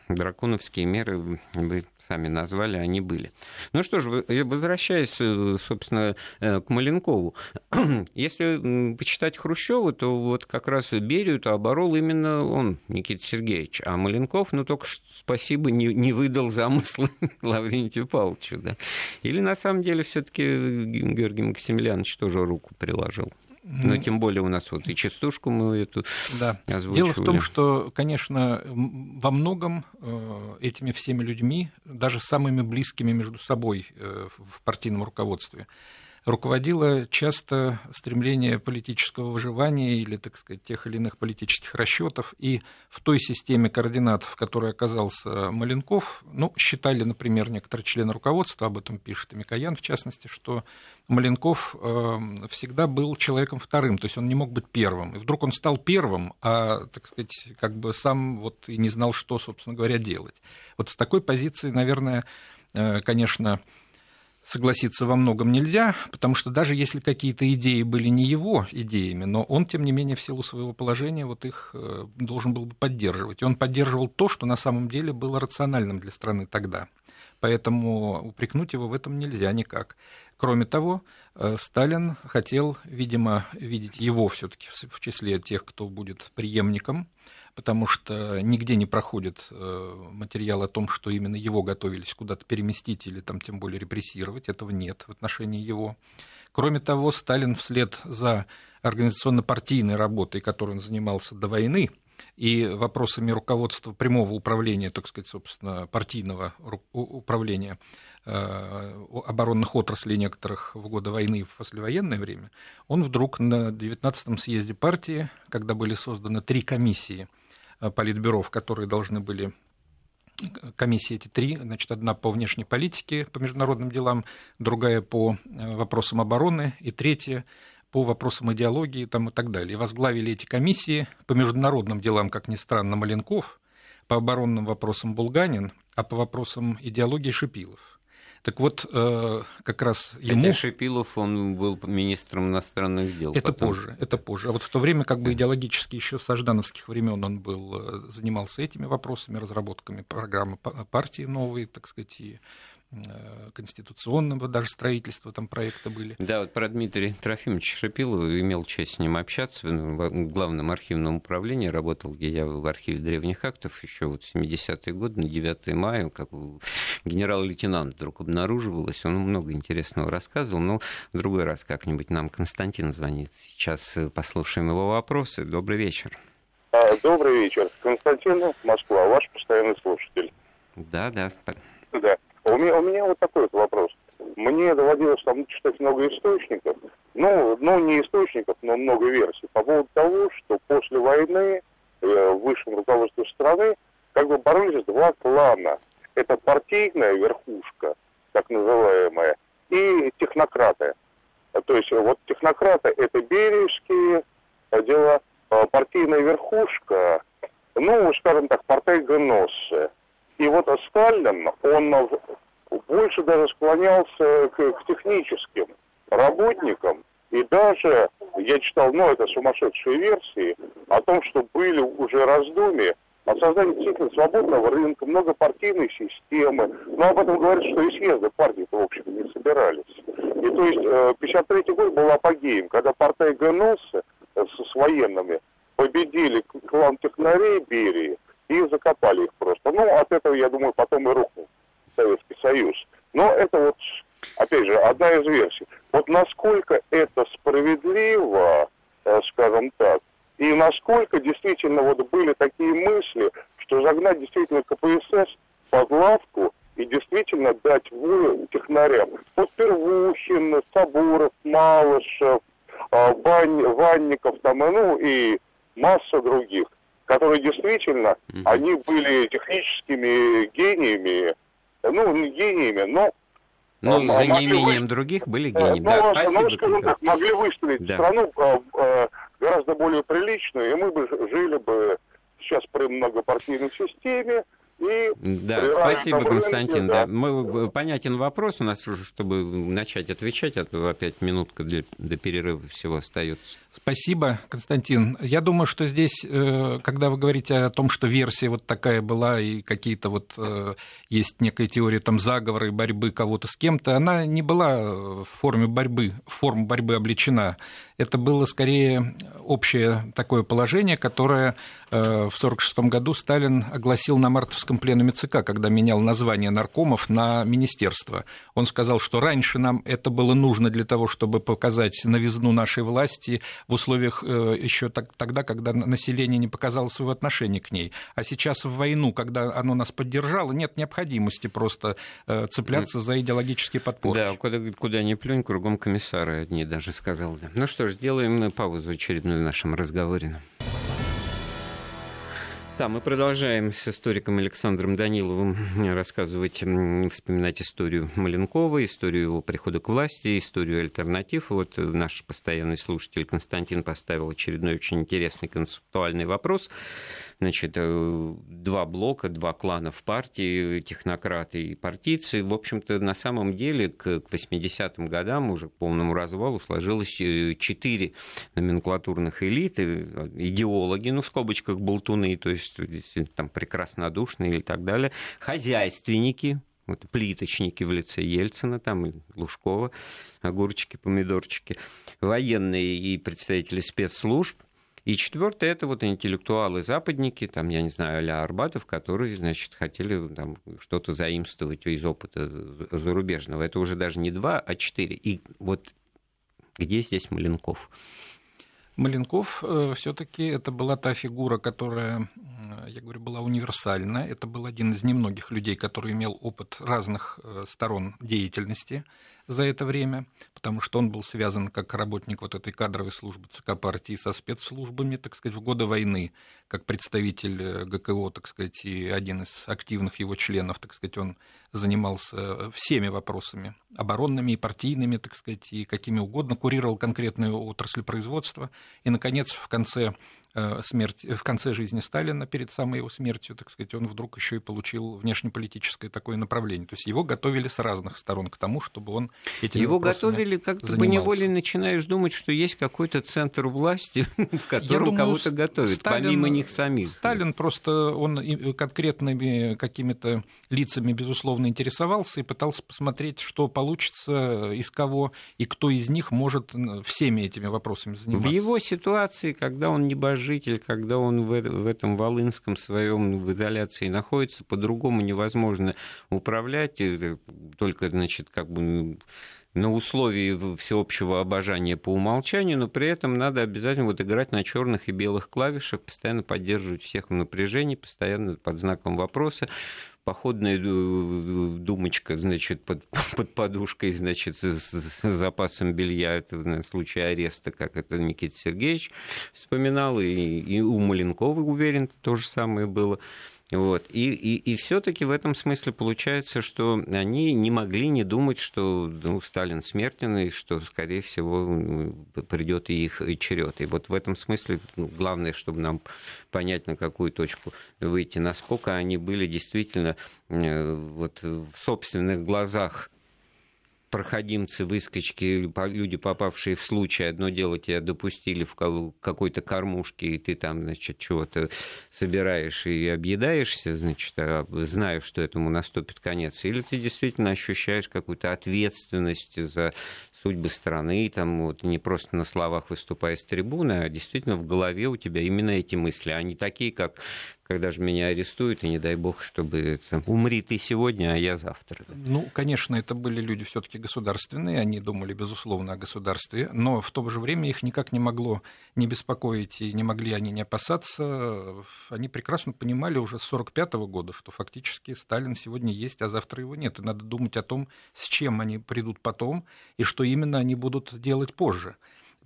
драконовские меры вы сами назвали, они были. Ну что ж, возвращаясь, э, собственно, э, к Маленкову. Если почитать Хрущева, то вот как раз Берию-то оборол именно он, Никита Сергеевич. А Маленков, ну только спасибо, не, не выдал замысла Лаврентию Павловичу. Да? Или на самом деле все-таки Георгий Максимилианович тоже руку приложил? Но тем более у нас вот и частушку мы эту да. озвучивали. Дело в том, что, конечно, во многом э, этими всеми людьми, даже самыми близкими между собой э, в партийном руководстве, руководило часто стремление политического выживания или, так сказать, тех или иных политических расчетов. И в той системе координат, в которой оказался Маленков, ну, считали, например, некоторые члены руководства, об этом пишет и Микоян, в частности, что Маленков эм, всегда был человеком вторым, то есть он не мог быть первым. И вдруг он стал первым, а, так сказать, как бы сам вот и не знал, что, собственно говоря, делать. Вот с такой позиции, наверное, э, конечно, согласиться во многом нельзя, потому что даже если какие-то идеи были не его идеями, но он, тем не менее, в силу своего положения вот их э, должен был бы поддерживать. И он поддерживал то, что на самом деле было рациональным для страны тогда. Поэтому упрекнуть его в этом нельзя никак. Кроме того, э, Сталин хотел, видимо, видеть его все-таки в числе тех, кто будет преемником потому что нигде не проходит э, материал о том, что именно его готовились куда-то переместить или там тем более репрессировать. Этого нет в отношении его. Кроме того, Сталин вслед за организационно-партийной работой, которой он занимался до войны, и вопросами руководства прямого управления, так сказать, собственно, партийного управления э, оборонных отраслей некоторых в годы войны и в послевоенное время, он вдруг на 19-м съезде партии, когда были созданы три комиссии – Э, политбюро, которые должны были комиссии эти три, значит, одна по внешней политике, по международным делам, другая по э, вопросам обороны и третья по вопросам идеологии там, и так далее. И возглавили эти комиссии по международным делам, как ни странно, Маленков, по оборонным вопросам Булганин, а по вопросам идеологии Шипилов. Так вот, э, как раз ему... Хотя Шипилов, он был министром иностранных дел. Это потом. позже, это позже. А вот в то время, как бы идеологически еще с Аждановских времен он был, э, занимался этими вопросами, разработками программы партии новой, так сказать, и конституционного даже строительства там проекта были. Да, вот про Дмитрия Трофимовича Шапилова имел честь с ним общаться в главном архивном управлении, работал где я в архиве древних актов еще вот в 70-е годы, на 9 мая, как генерал-лейтенант вдруг обнаруживалось, он много интересного рассказывал, но в другой раз как-нибудь нам Константин звонит. Сейчас э, послушаем его вопросы. Добрый вечер. А, добрый вечер. Константин, Москва, ваш постоянный слушатель. Да, да. Да. У меня, у меня вот такой вот вопрос. Мне доводилось там читать много источников, ну, ну не источников, но много версий по поводу того, что после войны э, высшем руководстве страны как бы боролись два клана. Это партийная верхушка, так называемая, и технократы. То есть вот технократы это бережские дела, а партийная верхушка, ну, скажем так, партейгоносцы. И вот Сталин, он больше даже склонялся к, к техническим работникам. И даже, я читал, ну, это сумасшедшие версии, о том, что были уже раздумья о создании действительно свободного рынка, многопартийной системы. Но об этом говорят, что и съезды партии-то, в общем, не собирались. И то есть 53 э, год был апогеем, когда партия Геносса э, с военными победили клан технарей Берии, и закопали их просто. Ну, от этого, я думаю, потом и рухнул Советский Союз. Но это вот, опять же, одна из версий. Вот насколько это справедливо, э, скажем так, и насколько действительно вот были такие мысли, что загнать действительно КПСС под лавку и действительно дать волю технарям. Вот Первухин, Сабуров, Малышев, э, Вань, Ванников, там, ну и масса других которые действительно, mm-hmm. они были техническими гениями, ну, не гениями, но ну, за неимением вы... других были гении. Ну, да, спасибо. Ну, скажем так, могли выстроить да. страну а, а, гораздо более приличную, и мы бы жили бы сейчас при многопартийной системе, и да, спасибо, Константин. Да. Да. Мы, понятен вопрос у нас уже, чтобы начать отвечать, а то опять минутка для, до перерыва всего остается. Спасибо, Константин. Я думаю, что здесь, э, когда вы говорите о том, что версия вот такая была и какие-то вот э, есть некая теория там заговора и борьбы кого-то с кем-то, она не была в форме борьбы, в борьбы обличена это было скорее общее такое положение, которое э, в 1946 году Сталин огласил на мартовском пленуме ЦК, когда менял название наркомов на министерство. Он сказал, что раньше нам это было нужно для того, чтобы показать новизну нашей власти в условиях э, еще тогда, когда население не показало своего отношения к ней. А сейчас в войну, когда оно нас поддержало, нет необходимости просто э, цепляться за идеологические подпорки. Да, куда, куда ни плюнь, кругом комиссары одни даже сказал. Ну что ж, делаем паузу очередную в нашем разговоре. Да, мы продолжаем с историком Александром Даниловым рассказывать, вспоминать историю Маленкова, историю его прихода к власти, историю альтернатив. Вот наш постоянный слушатель Константин поставил очередной очень интересный концептуальный вопрос значит, э, два блока, два клана в партии, технократы и партийцы. В общем-то, на самом деле, к 80-м годам, уже к полному развалу, сложилось э, четыре номенклатурных элиты, идеологи, ну, в скобочках болтуны, то есть там прекраснодушные и так далее, хозяйственники, вот плиточники в лице Ельцина, там Лужкова, огурчики, помидорчики, военные и представители спецслужб, и четвертое это вот интеллектуалы-западники, там, я не знаю, а Арбатов, которые, значит, хотели там что-то заимствовать из опыта зарубежного. Это уже даже не два, а четыре. И вот где здесь Маленков? Маленков э, все-таки это была та фигура, которая, я говорю, была универсальна. Это был один из немногих людей, который имел опыт разных э, сторон деятельности за это время, потому что он был связан как работник вот этой кадровой службы ЦК партии со спецслужбами, так сказать, в годы войны, как представитель э, ГКО, так сказать, и один из активных его членов, так сказать, он занимался всеми вопросами, оборонными и партийными, так сказать, и какими угодно, курировал конкретную отрасль производства. И, наконец, в конце Э, смерть, в конце жизни Сталина, перед самой его смертью, так сказать, он вдруг еще и получил внешнеполитическое такое направление. То есть его готовили с разных сторон к тому, чтобы он этими Его готовили, как-то поневоле начинаешь думать, что есть какой-то центр власти, в котором кого-то готовят, Сталин, помимо них самих. Сталин просто, он конкретными какими-то лицами, безусловно, интересовался и пытался посмотреть, что получится, из кого и кто из них может всеми этими вопросами заниматься. В его ситуации, когда он небольшой житель, когда он в, в этом Волынском своем в изоляции находится, по-другому невозможно управлять, только, значит, как бы на условии всеобщего обожания по умолчанию, но при этом надо обязательно вот играть на черных и белых клавишах, постоянно поддерживать всех в напряжении, постоянно под знаком вопроса походная думочка, значит, под, под подушкой, значит, с, с запасом белья, это на случай ареста, как это Никита Сергеевич вспоминал, и, и у Маленкова, уверен, то же самое было. Вот. И, и, и все-таки в этом смысле получается, что они не могли не думать, что ну, Сталин смертен, и что, скорее всего, придет и их черед. И вот в этом смысле ну, главное, чтобы нам понять, на какую точку выйти, насколько они были действительно э, вот, в собственных глазах проходимцы, выскочки, люди, попавшие в случай, одно дело тебя допустили в какой-то кормушке, и ты там, значит, чего-то собираешь и объедаешься, значит, а зная, что этому наступит конец, или ты действительно ощущаешь какую-то ответственность за судьбы страны, там, вот, не просто на словах выступая с трибуны, а действительно в голове у тебя именно эти мысли, не такие, как когда же меня арестуют, и не дай бог, чтобы там, умри ты сегодня, а я завтра. Ну, конечно, это были люди все-таки государственные, они думали, безусловно, о государстве, но в то же время их никак не могло не беспокоить, и не могли они не опасаться. Они прекрасно понимали уже с 1945 года, что фактически Сталин сегодня есть, а завтра его нет. И надо думать о том, с чем они придут потом, и что именно они будут делать позже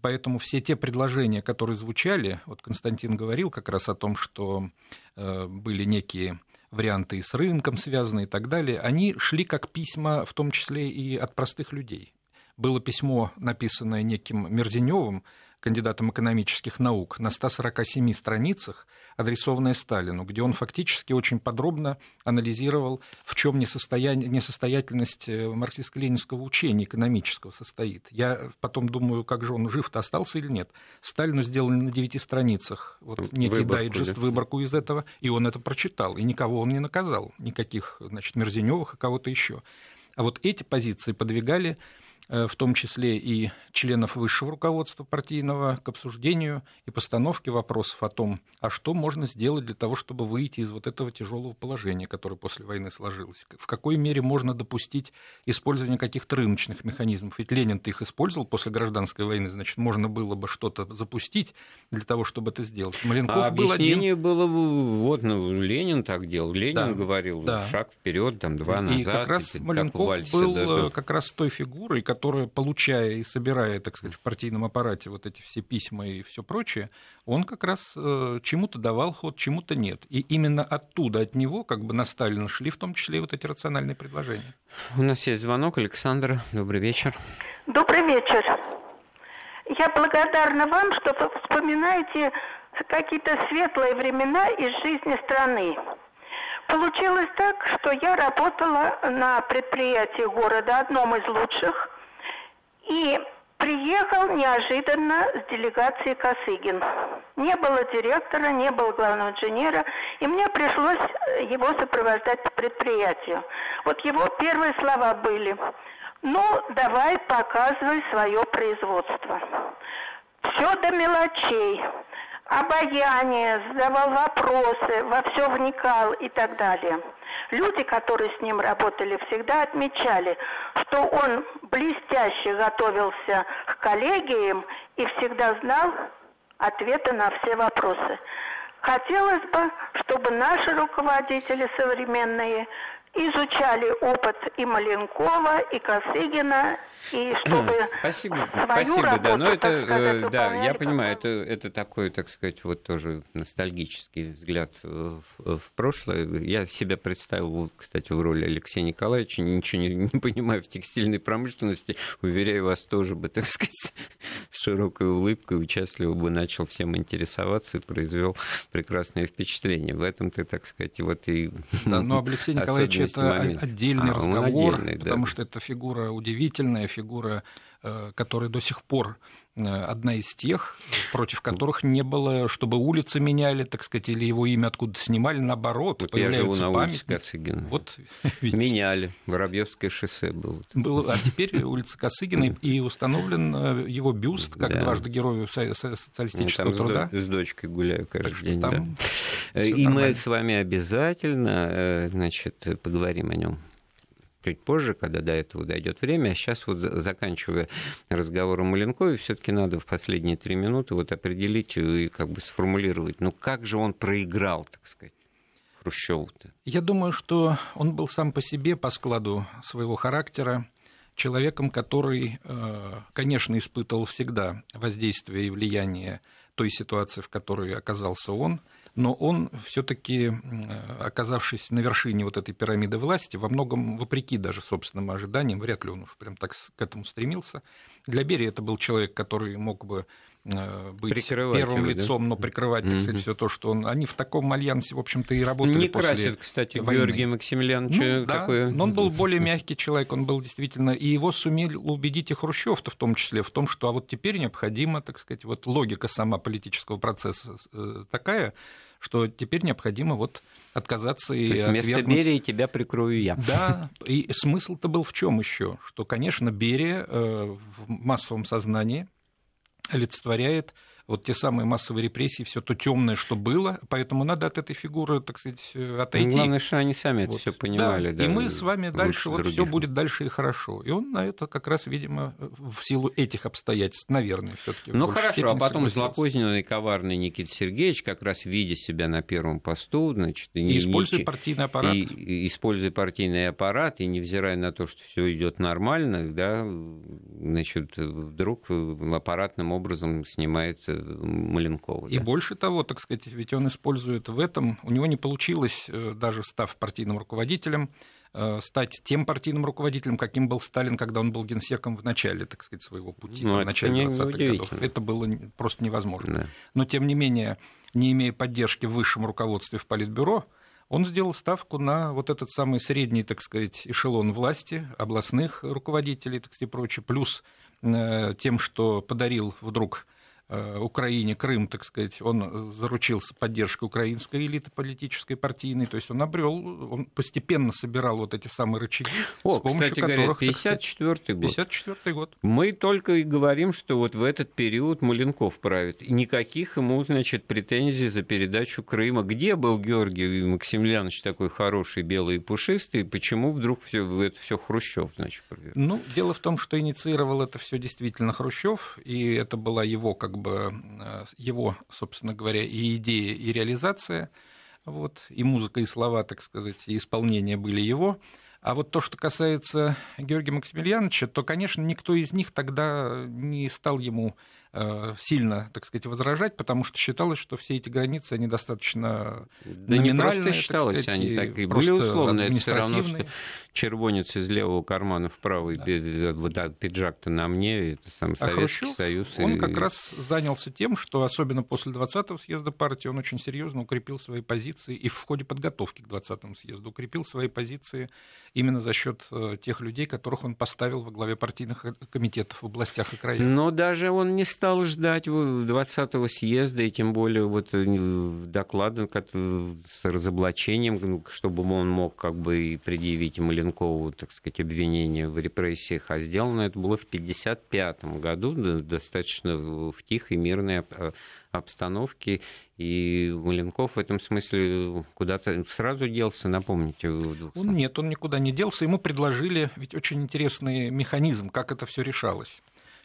поэтому все те предложения, которые звучали, вот Константин говорил как раз о том, что э, были некие варианты с рынком связаны и так далее, они шли как письма, в том числе и от простых людей. Было письмо, написанное неким Мерзеневым, кандидатом экономических наук, на 147 страницах, адресованное Сталину, где он фактически очень подробно анализировал, в чем несостоятельность э, марксистско-ленинского учения экономического состоит. Я потом думаю, как же он жив-то остался или нет. Сталину сделали на девяти страницах вот некий выборку, дайджест, да. выборку из этого, и он это прочитал, и никого он не наказал, никаких, значит, Мерзеневых и кого-то еще. А вот эти позиции подвигали в том числе и членов высшего руководства партийного, к обсуждению и постановке вопросов о том, а что можно сделать для того, чтобы выйти из вот этого тяжелого положения, которое после войны сложилось. В какой мере можно допустить использование каких-то рыночных механизмов. Ведь Ленин-то их использовал после гражданской войны, значит, можно было бы что-то запустить для того, чтобы это сделать. Маленков а был объяснение один... было бы, вот, ну, Ленин так делал, Ленин да, говорил, да. шаг вперед, там, два назад. И как раз Маленков был да, как раз той фигурой, которая, получая и собирая, так сказать, в партийном аппарате вот эти все письма и все прочее, он как раз э, чему-то давал ход, чему-то нет. И именно оттуда, от него, как бы на Сталина шли в том числе и вот эти рациональные предложения. У нас есть звонок. Александр, добрый вечер. Добрый вечер. Я благодарна вам, что вы вспоминаете какие-то светлые времена из жизни страны. Получилось так, что я работала на предприятии города, одном из лучших, и приехал неожиданно с делегацией Косыгин. Не было директора, не было главного инженера, и мне пришлось его сопровождать по предприятию. Вот его первые слова были, ну, давай показывай свое производство. Все до мелочей обаяние, задавал вопросы, во все вникал и так далее. Люди, которые с ним работали, всегда отмечали, что он блестяще готовился к коллегиям и всегда знал ответы на все вопросы. Хотелось бы, чтобы наши руководители современные изучали опыт и Маленкова, и Косыгина, и чтобы спасибо, свою спасибо, работу, да, но это, сказать, да, я понимаю, это, это такой, так сказать, вот тоже ностальгический взгляд в, в прошлое. Я себя представил, кстати, в роли Алексея Николаевича, ничего не, не понимаю в текстильной промышленности, уверяю вас, тоже бы, так сказать, с широкой улыбкой участливо бы начал всем интересоваться и произвел прекрасное впечатление. В этом ты, так сказать, вот и... Да, но об Алексее Николаевиче это момент. отдельный а, разговор, отдельный, потому да. что это фигура удивительная, фигура, э, которая до сих пор одна из тех, против которых не было, чтобы улицы меняли, так сказать, или его имя откуда снимали, наоборот, вот появляются я живу на улице Косыгина. Вот, Меняли, Воробьевское шоссе было. было. А теперь улица Косыгина, и установлен э, его бюст, как да. дважды герою социалистического там труда. С дочкой гуляю каждый день. Там да. И мы с вами обязательно значит, поговорим о нем чуть позже, когда до этого дойдет время. А сейчас вот заканчивая разговор о Маленкове, все-таки надо в последние три минуты вот определить и как бы сформулировать, ну как же он проиграл, так сказать. Хрущеву-то? Я думаю, что он был сам по себе, по складу своего характера, человеком, который, э, конечно, испытывал всегда воздействие и влияние той ситуации, в которой оказался он – но он все-таки, оказавшись на вершине вот этой пирамиды власти, во многом вопреки даже собственным ожиданиям, вряд ли он уж прям так к этому стремился. Для Берии это был человек, который мог бы э, быть прикрывать первым его, лицом, да? но прикрывать, так сказать, mm-hmm. все то, что он. Они в таком альянсе, в общем-то, и работали. Не после красит, кстати, войны. Георгия Максимилиановича ну, да, такое. Но он был более мягкий человек, он был действительно. И его сумели убедить и Хрущев-то в том числе, в том, что а вот теперь необходимо, так сказать, вот логика сама политического процесса э, такая, что теперь необходимо вот отказаться То и есть вместо отвергнуть. Берии тебя прикрою я. Да, и смысл-то был в чем еще? Что, конечно, Берия э, в массовом сознании олицетворяет вот те самые массовые репрессии, все то темное, что было, поэтому надо от этой фигуры, так сказать, э, отойти. Главное, что они сами вот. это все понимали. Да. Да, и мы с вами дальше, вот все будет дальше и хорошо. И он на это как раз, видимо, в силу этих обстоятельств, наверное, все-таки. Ну хорошо, а потом злокозненный коварный Никита Сергеевич, как раз видя себя на первом посту, значит, и, и используя не, партийный аппарат. И, и используя партийный аппарат, и невзирая на то, что все идет нормально, да, значит, вдруг аппаратным образом снимает э, Маленкова. И да. больше того, так сказать, ведь он использует в этом, у него не получилось, э, даже став партийным руководителем, э, стать тем партийным руководителем, каким был Сталин, когда он был генсеком в начале, так сказать, своего пути, ну, в начале 20-х годов. Это было просто невозможно. Да. Но, тем не менее, не имея поддержки в высшем руководстве в Политбюро, он сделал ставку на вот этот самый средний, так сказать, эшелон власти, областных руководителей, так сказать, и прочее, плюс э, тем, что подарил вдруг Украине Крым, так сказать, он заручился поддержкой украинской элиты политической, партийной, то есть он обрел, он постепенно собирал вот эти самые рычаги, О, с помощью кстати которых... 54 год. 54 год. Мы только и говорим, что вот в этот период Маленков правит. И никаких ему, значит, претензий за передачу Крыма. Где был Георгий Максимiliaнович такой хороший, белый и пушистый, почему вдруг все, это все Хрущев, значит, проверил? Ну, дело в том, что инициировал это все действительно Хрущев, и это была его как бы э, его, собственно говоря, и идея, и реализация, вот, и музыка, и слова, так сказать, и исполнение были его. А вот то, что касается Георгия Максимiliaновича, то, конечно, никто из них тогда не стал ему сильно, так сказать, возражать, потому что считалось, что все эти границы, они достаточно Да не просто считалось, сказать, они так и были условно. Это все равно, что червонец из левого кармана в правый, да. пиджак-то на мне, это сам а Советский Хрущев, Союз. Он и... как раз занялся тем, что особенно после 20-го съезда партии он очень серьезно укрепил свои позиции и в ходе подготовки к 20-му съезду укрепил свои позиции именно за счет э, тех людей, которых он поставил во главе партийных комитетов в областях и краях. Но даже он не стал ждать 20-го съезда, и тем более вот э, доклада с разоблачением, ну, чтобы он мог как бы предъявить Маленкову, так сказать, обвинение в репрессиях, а сделано это было в 1955 году, достаточно в тихой, мирной обстановке, и Маленков в этом смысле куда-то сразу делся, напомните. Он, нет, он никуда не делся, ему предложили, ведь очень интересный механизм, как это все решалось.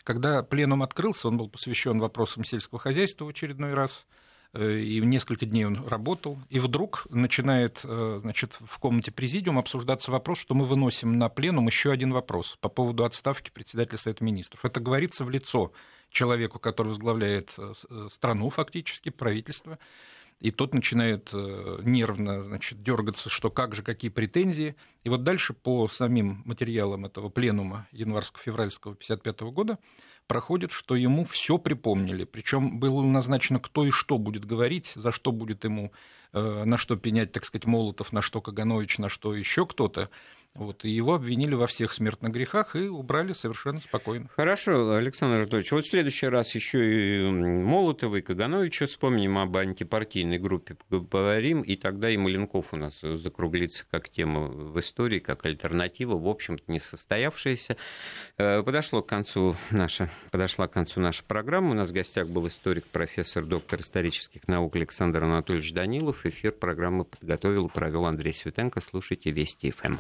Когда пленум открылся, он был посвящен вопросам сельского хозяйства в очередной раз, э, и несколько дней он работал, и вдруг начинает значит, в комнате президиума обсуждаться вопрос, что мы выносим на пленум еще один вопрос по поводу отставки председателя Совета Министров. Это говорится в лицо человеку, который возглавляет страну фактически, правительство, и тот начинает э, нервно значит, дергаться, что как же, какие претензии. И вот дальше по самим материалам этого пленума январско-февральского 1955 года проходит, что ему все припомнили. Причем было назначено, кто и что будет говорить, за что будет ему, э, на что пенять, так сказать, Молотов, на что Каганович, на что еще кто-то. Вот, и его обвинили во всех смертных грехах и убрали совершенно спокойно. Хорошо, Александр Анатольевич, вот в следующий раз еще и Молотова, и Кагановича вспомним об антипартийной группе, поговорим, и тогда и Маленков у нас закруглится как тема в истории, как альтернатива, в общем-то, не состоявшаяся. Э, подошло к концу наша, подошла к концу наша программа. У нас в гостях был историк, профессор, доктор исторических наук Александр Анатольевич Данилов. Эфир программы подготовил и провел Андрей Светенко. Слушайте Вести ФМ.